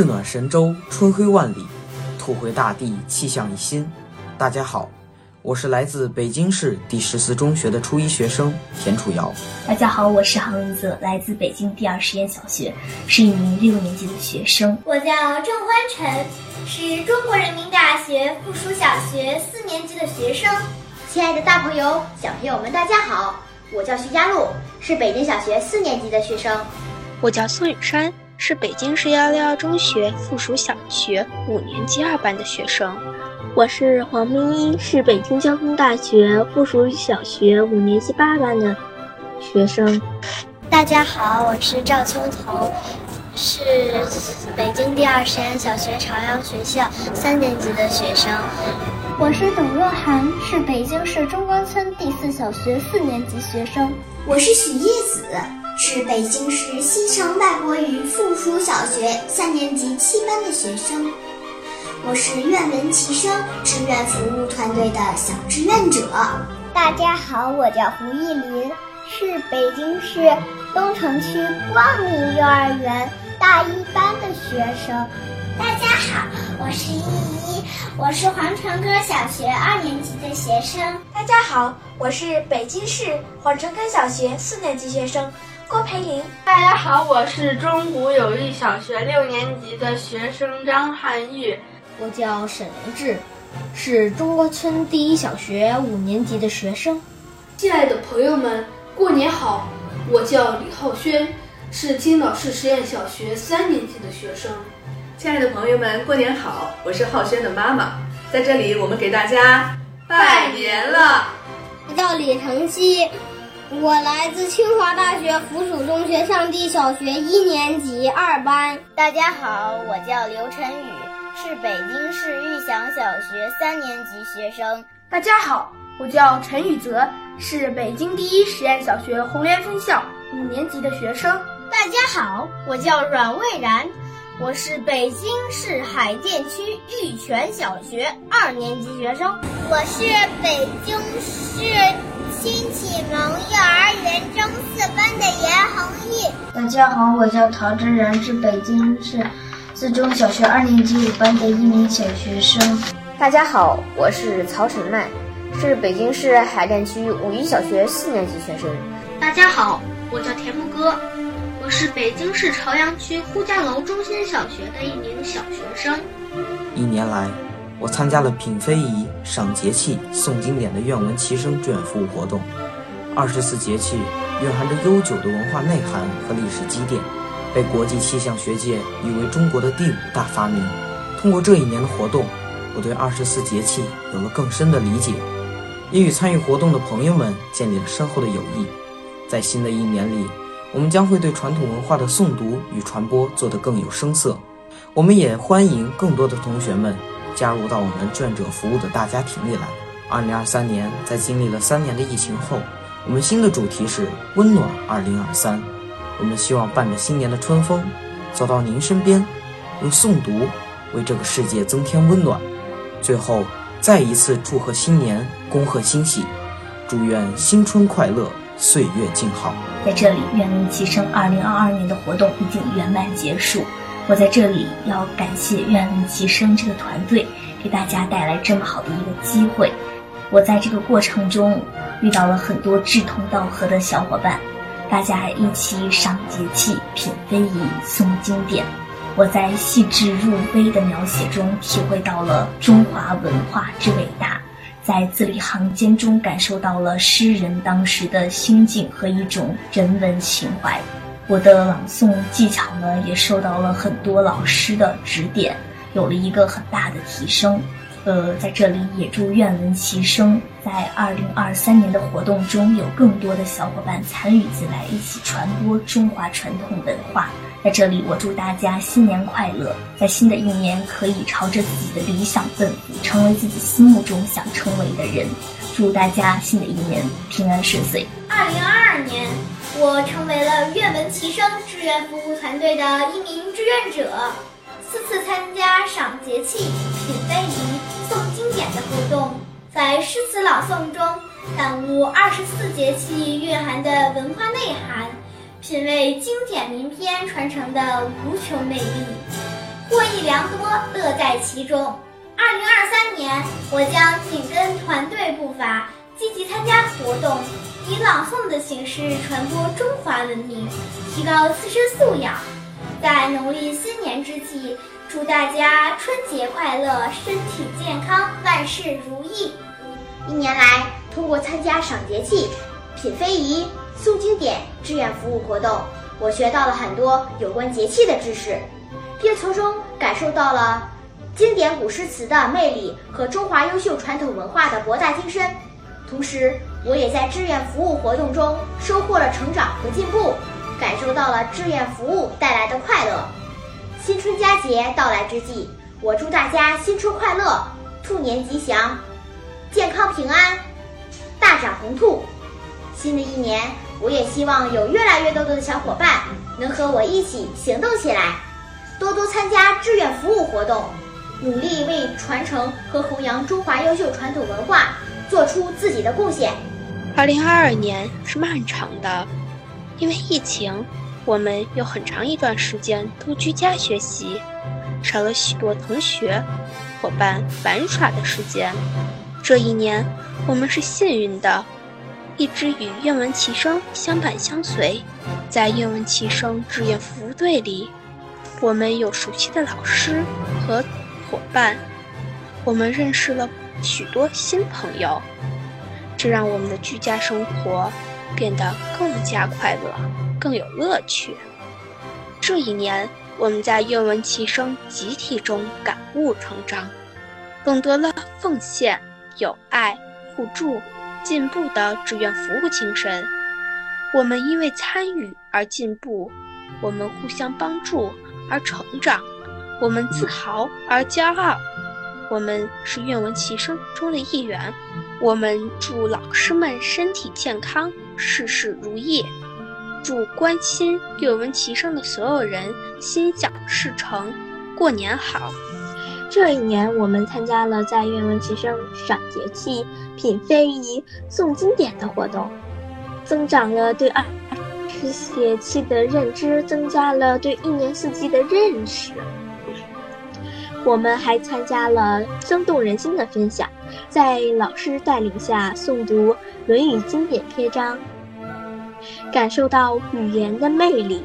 日暖神州，春晖万里，土回大地，气象一新。大家好，我是来自北京市第十四中学的初一学生田楚瑶。大家好，我是杭文泽，来自北京第二实验小学，是一名六年级的学生。我叫郑欢晨，是中国人民大学附属小学四年级的学生。亲爱的大朋友、小朋友们，大家好，我叫徐佳璐，是北京小学四年级的学生。我叫宋雨山。是北京市幺六二中学附属小学五年级二班的学生。我是黄明一，是北京交通大学附属小学五年级八班的学生。大家好，我是赵秋彤，是北京第二实验小学朝阳学校三年级的学生。我是董若涵，是北京市中关村第四小学四年级学生。我是许叶子。是北京市西城外国语附属小学三年级七班的学生，我是愿闻其声志愿服务团队的小志愿者。大家好，我叫胡艺林，是北京市东城区光明幼儿园大一班的学生。大家好，我是依依，我是黄城根小学二年级的学生。大家好，我是北京市黄城根小学四年级学生。郭培林，大家好，我是中湖友谊小学六年级的学生张汉玉。我叫沈凌志，是中关村第一小学五年级的学生。亲爱的朋友们，过年好！我叫李浩轩，是青岛市实验小学三年级的学生。亲爱的朋友们，过年好！我是浩轩的妈妈，在这里我们给大家拜年了。我叫李成熙。我来自清华大学附属中学上地小学一年级二班。大家好，我叫刘晨宇，是北京市玉祥小学三年级学生。大家好，我叫陈宇泽，是北京第一实验小学红莲分校五年级的学生。大家好，我叫阮蔚然，我是北京市海淀区玉泉小学二年级学生。我是北京市。新启蒙幼儿园中四班的严恒毅。大家好，我叫陶真然，是北京市四中小学二年级五班的一名小学生。大家好，我是曹晨曼，是北京市海淀区五一小学四年级学生。大家好，我叫田木哥，我是北京市朝阳区呼家楼中心小学的一名小学生。一年来。我参加了品非遗、赏节气、诵经典的愿闻其声志愿服务活动。二十四节气蕴含着悠久的文化内涵和历史积淀，被国际气象学界誉为中国的第五大发明。通过这一年的活动，我对二十四节气有了更深的理解，也与参与活动的朋友们建立了深厚的友谊。在新的一年里，我们将会对传统文化的诵读与传播做得更有声色。我们也欢迎更多的同学们。加入到我们志愿者服务的大家庭里来。二零二三年，在经历了三年的疫情后，我们新的主题是温暖二零二三。我们希望伴着新年的春风，走到您身边，用诵读为这个世界增添温暖。最后，再一次祝贺新年，恭贺新喜，祝愿新春快乐，岁月静好。在这里，愿闻其声二零二二年的活动已经圆满结束。我在这里要感谢愿闻其声这个团队，给大家带来这么好的一个机会。我在这个过程中遇到了很多志同道合的小伙伴，大家一起赏节气、品非遗、诵经典。我在细致入微的描写中体会到了中华文化之伟大，在字里行间中感受到了诗人当时的心境和一种人文情怀。我的朗诵技巧呢，也受到了很多老师的指点，有了一个很大的提升。呃，在这里也祝愿闻其声在二零二三年的活动中有更多的小伙伴参与进来，一起传播中华传统文化。在这里，我祝大家新年快乐，在新的一年可以朝着自己的理想奔赴，成为自己心目中想成为的人。祝大家新的一年平安顺遂。二零二二年。我成为了愿闻其声志愿服务团队的一名志愿者，四次参加赏节气、品非遗、诵经典的活动，在诗词朗诵中感悟二十四节气蕴含的文化内涵，品味经典名篇传承的无穷魅力。获益良多，乐在其中。二零二三年，我将紧跟团队步伐，积极参加活动，以朗诵的形式传播中华文明，提高自身素养。在农历新年之际，祝大家春节快乐，身体健康，万事如意。一年来，通过参加赏节气、品非遗、诵经典志愿服务活动，我学到了很多有关节气的知识，并从中感受到了经典古诗词的魅力和中华优秀传统文化的博大精深。同时，我也在志愿服务活动中收获了成长和进步，感受到了志愿服务带来的快乐。新春佳节到来之际，我祝大家新春快乐，兔年吉祥，健康平安，大展宏图。新的一年，我也希望有越来越多的小伙伴能和我一起行动起来，多多参加志愿服务活动，努力为传承和弘扬中华优秀传统文化做出自己的贡献。二零二二年是漫长的，因为疫情。我们有很长一段时间都居家学习，少了许多同学、伙伴玩耍的时间。这一年，我们是幸运的，一直与愿闻其声相伴相随。在愿闻其声志愿服务队里，我们有熟悉的老师和伙伴，我们认识了许多新朋友，这让我们的居家生活变得更加快乐。更有乐趣。这一年，我们在愿闻其声集体中感悟成长，懂得了奉献、友爱、互助、进步的志愿服务精神。我们因为参与而进步，我们互相帮助而成长，我们自豪而骄傲。我们是愿闻其声中的一员。我们祝老师们身体健康，事事如意。祝关心愿闻其声的所有人心想事成，过年好！这一年，我们参加了在愿闻其声赏节气、品非遗、诵经典的活动，增长了对二十四节气的认知，增加了对一年四季的认识。我们还参加了生动人心的分享，在老师带领下诵读《论语》经典篇章。感受到语言的魅力，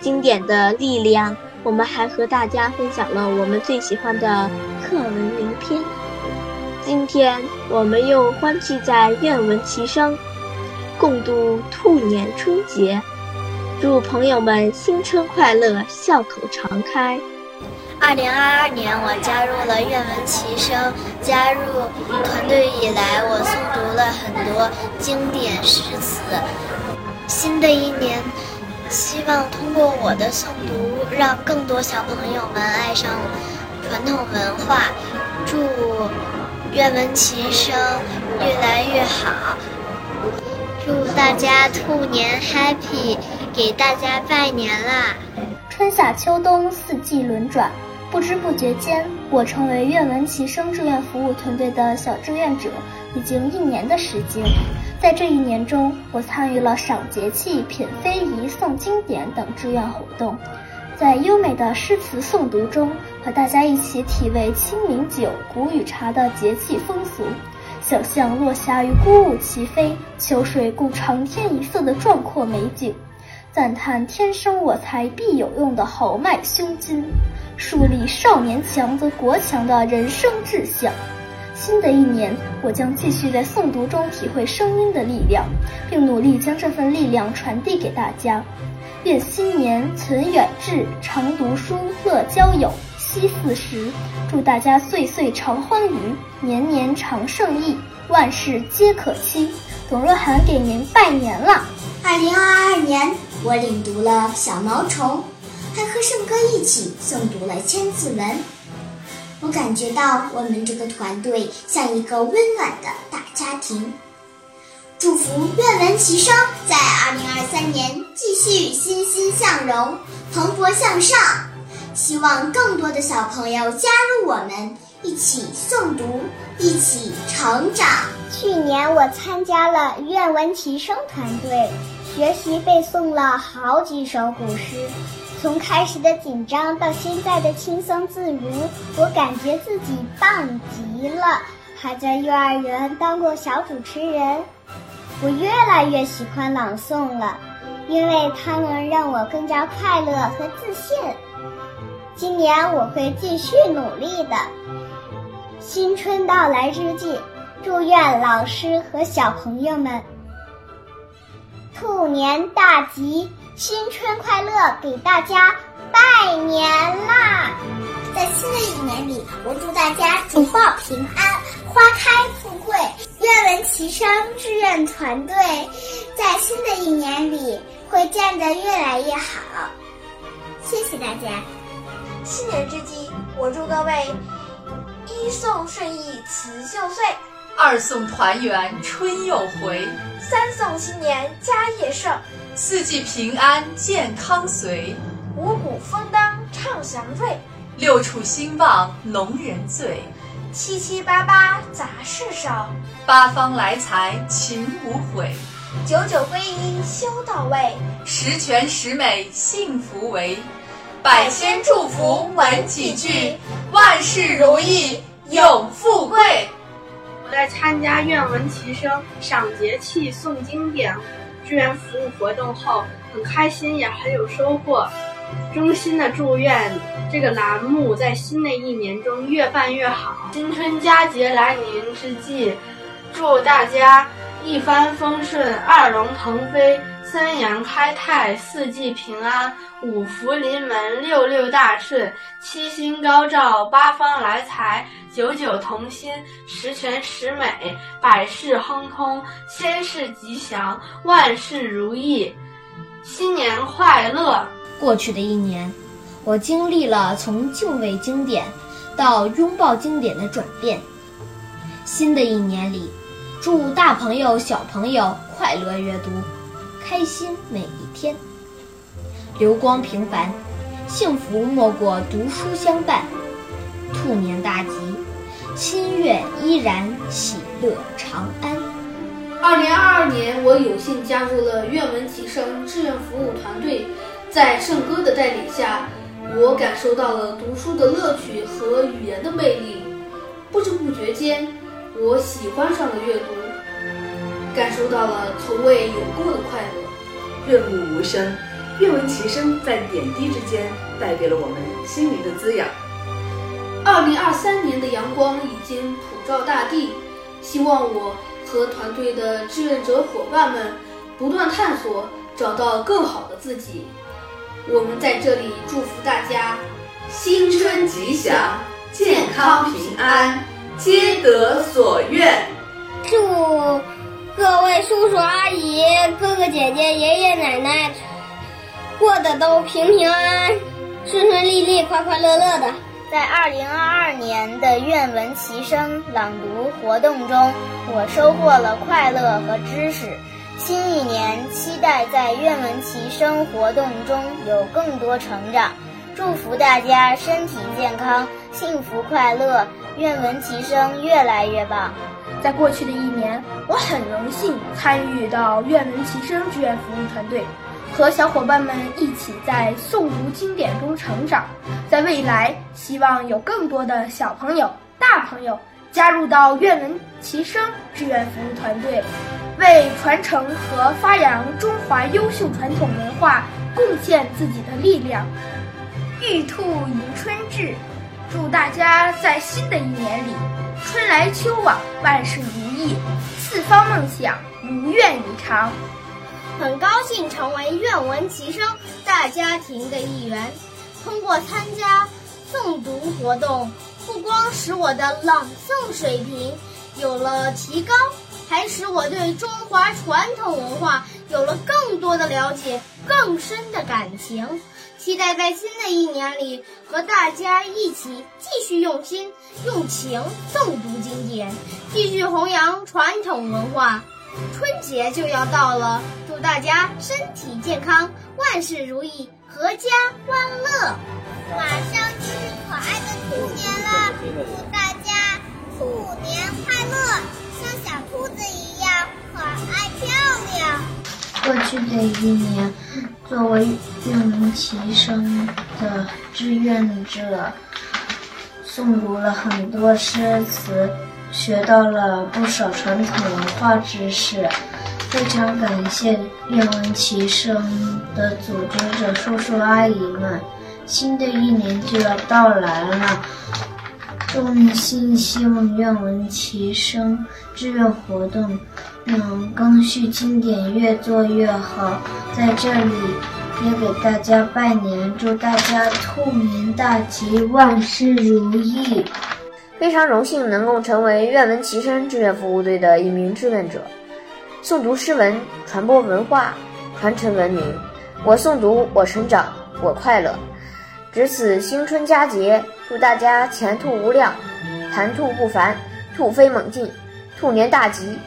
经典的力量。我们还和大家分享了我们最喜欢的课文名篇。今天我们又欢聚在愿闻其声，共度兔年春节。祝朋友们新春快乐，笑口常开。二零二二年，我加入了愿闻其声，加入团队以来，我诵读了很多经典诗词。新的一年，希望通过我的诵读，让更多小朋友们爱上传统文化。祝愿闻其声越来越好，祝大家兔年 happy，给大家拜年啦！春夏秋冬四季轮转，不知不觉间，我成为愿闻其声志愿服务团队的小志愿者，已经一年的时间。在这一年中，我参与了赏节气、品非遗、诵经典等志愿活动，在优美的诗词诵读中，和大家一起体味清明酒、谷雨茶的节气风俗，想象落霞与孤鹜齐飞、秋水共长天一色的壮阔美景，赞叹天生我材必有用的豪迈胸襟，树立少年强则国强的人生志向。新的一年，我将继续在诵读中体会声音的力量，并努力将这份力量传递给大家。愿新年存远志，常读书，乐交友，七四时。祝大家岁岁常欢愉，年年常胜意，万事皆可期。董若涵给您拜年了。二零二二年，我领读了《小毛虫》，还和圣哥一起诵读了《千字文》。我感觉到我们这个团队像一个温暖的大家庭。祝福愿闻其声在二零二三年继续欣欣向荣、蓬勃向上。希望更多的小朋友加入我们，一起诵读，一起成长。去年我参加了愿闻其声团队，学习背诵了好几首古诗，从开始的紧张到现在的轻松自如，我感觉自己棒极了。还在幼儿园当过小主持人，我越来越喜欢朗诵了，因为它能让我更加快乐和自信。今年我会继续努力的。新春到来之际，祝愿老师和小朋友们兔年大吉，新春快乐！给大家拜年啦！在新的一年里，我祝大家福报平安，花开富贵。愿闻其声志愿团队在新的一年里会建得越来越好。谢谢大家。新年之际，我祝各位一送顺意辞旧岁，二送团圆春又回，三送新年家业盛，四季平安健康随，五谷丰登畅祥瑞。六畜兴旺农人醉，七七八八杂事少，八方来财勤无悔，九九归一修到位，十全十美幸福为，百千祝福闻几句，万事如意永富贵。我在参加愿闻其声、赏节气、诵经典志愿服务活动后，很开心，也很有收获。衷心的祝愿这个栏目在新的一年中越办越好。新春佳节来临之际，祝大家一帆风顺、二龙腾飞、三阳开泰、四季平安、五福临门、六六大顺、七星高照、八方来财、九九同心、十全十美、百事亨通、千事吉祥、万事如意。新年快乐！过去的一年，我经历了从敬畏经典到拥抱经典的转变。新的一年里，祝大朋友小朋友快乐阅读，开心每一天。流光平凡，幸福莫过读书相伴。兔年大吉，心愿依然，喜乐长安。二零二二年，我有幸加入了愿闻其声志愿服务团队。在圣哥的带领下，我感受到了读书的乐趣和语言的魅力。不知不觉间，我喜欢上了阅读，感受到了从未有过的快乐。润物无声，愿闻其声，在点滴之间带给了我们心灵的滋养。二零二三年的阳光已经普照大地，希望我和团队的志愿者伙伴们不断探索，找到更好的自己。我们在这里祝福大家新春吉祥、健康平安、皆得所愿。祝各位叔叔阿姨、哥哥姐姐、爷爷奶奶过得都平平安安、顺顺利利、快快乐乐的。在二零二二年的愿闻其声朗读活动中，我收获了快乐和知识。新一年，期待在愿闻其声活动中有更多成长，祝福大家身体健康、幸福快乐，愿闻其声越来越棒。在过去的一年，我很荣幸参与到愿闻其声志愿服务团队，和小伙伴们一起在诵读经典中成长。在未来，希望有更多的小朋友、大朋友加入到愿闻其声志愿服务团队。为传承和发扬中华优秀传统文化贡献自己的力量。玉兔迎春至，祝大家在新的一年里春来秋往，万事如意，四方梦想如愿以偿。很高兴成为愿闻其声大家庭的一员，通过参加诵读活动，不光使我的朗诵水平有了提高。还使我对中华传统文化有了更多的了解，更深的感情。期待在新的一年里和大家一起继续用心、用情诵读经典，继续弘扬传统文化。春节就要到了，祝大家身体健康，万事如意，阖家欢乐。马上就是可爱的兔年了，祝大家兔年快乐！像小兔子一样可爱漂亮。过去的一年，作为愿闻其声的志愿者，诵读了很多诗词，学到了不少传统文化知识。非常感谢愿闻其声的组织者叔叔阿姨们。新的一年就要到来了，衷心希望愿闻其声志愿活动让更续经典，越做越好。在这里也给大家拜年，祝大家兔年大吉，万事如意。非常荣幸能够成为愿闻其声志愿服务队的一名志愿者。诵读诗文，传播文化，传承文明。我诵读，我成长，我快乐。值此新春佳节，祝大家前途无量，谈吐不凡，突飞猛进，兔年大吉。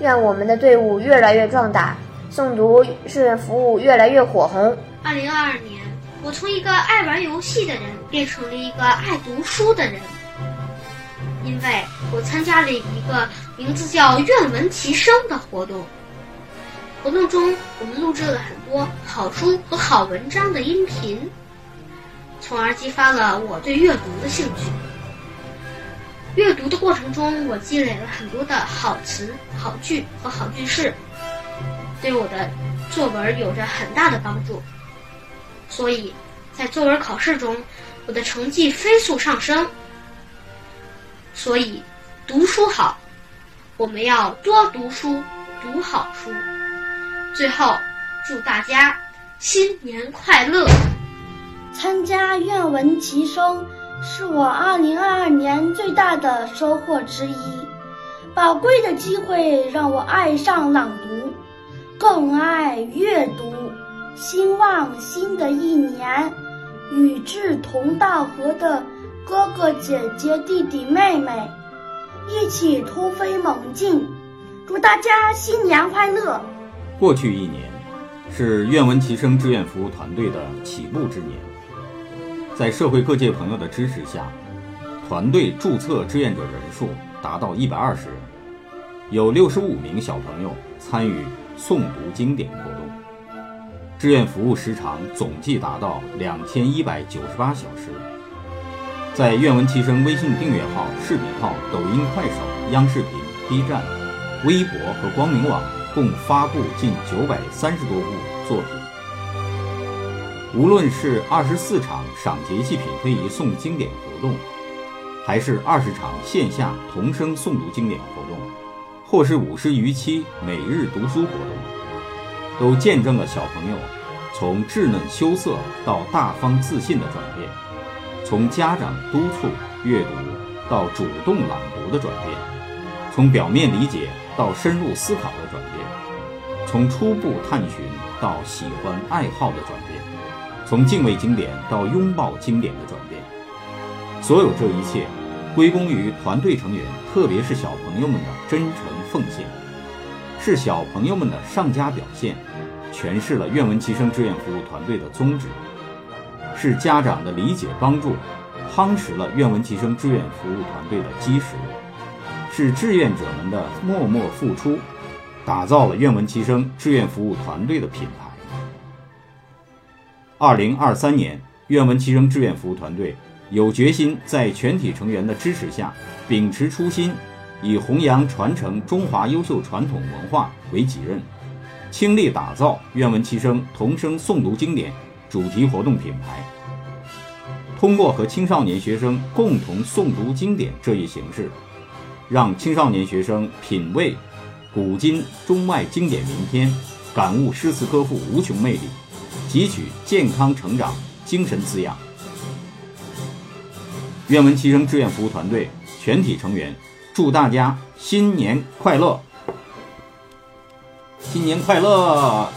愿我们的队伍越来越壮大，诵读志愿服务越来越火红。二零二二年，我从一个爱玩游戏的人变成了一个爱读书的人。因为我参加了一个名字叫“愿闻其声”的活动，活动中我们录制了很多好书和好文章的音频，从而激发了我对阅读的兴趣。阅读的过程中，我积累了很多的好词、好句和好句式，对我的作文有着很大的帮助。所以，在作文考试中，我的成绩飞速上升。所以，读书好，我们要多读书，读好书。最后，祝大家新年快乐！参加愿闻其声是我2022年最大的收获之一。宝贵的机会让我爱上朗读，更爱阅读。希望新的一年，与志同道合的。哥哥姐姐、弟弟妹妹，一起突飞猛进！祝大家新年快乐！过去一年是愿闻其声志愿服务团队的起步之年，在社会各界朋友的支持下，团队注册志愿者人数达到一百二十人，有六十五名小朋友参与诵读经典活动，志愿服务时长总计达到两千一百九十八小时。在愿闻其声微信订阅号、视频号、抖音、快手、央视频、B 站、微博和光明网共发布近九百三十多部作品。无论是二十四场赏节气、品非遗、诵经典活动，还是二十场线下童声诵读经典活动，或是五十余期每日读书活动，都见证了小朋友从稚嫩羞涩到大方自信的转变。从家长督促阅读到主动朗读的转变，从表面理解到深入思考的转变，从初步探寻到喜欢爱好的转变，从敬畏经典到拥抱经典的转变，所有这一切，归功于团队成员，特别是小朋友们的真诚奉献，是小朋友们的上佳表现，诠释了愿闻其声志愿服务团队的宗旨。是家长的理解帮助，夯实了愿闻其声志愿服务团队的基石；是志愿者们的默默付出，打造了愿闻其声志愿服务团队的品牌。二零二三年，愿闻其声志愿服务团队有决心在全体成员的支持下，秉持初心，以弘扬传承中华优秀传统文化为己任，倾力打造愿闻其声童声诵读经典。主题活动品牌，通过和青少年学生共同诵读经典这一形式，让青少年学生品味古今中外经典名篇，感悟诗词歌赋无穷魅力，汲取健康成长精神滋养。愿闻其声志愿服务团队全体成员祝大家新年快乐！新年快乐！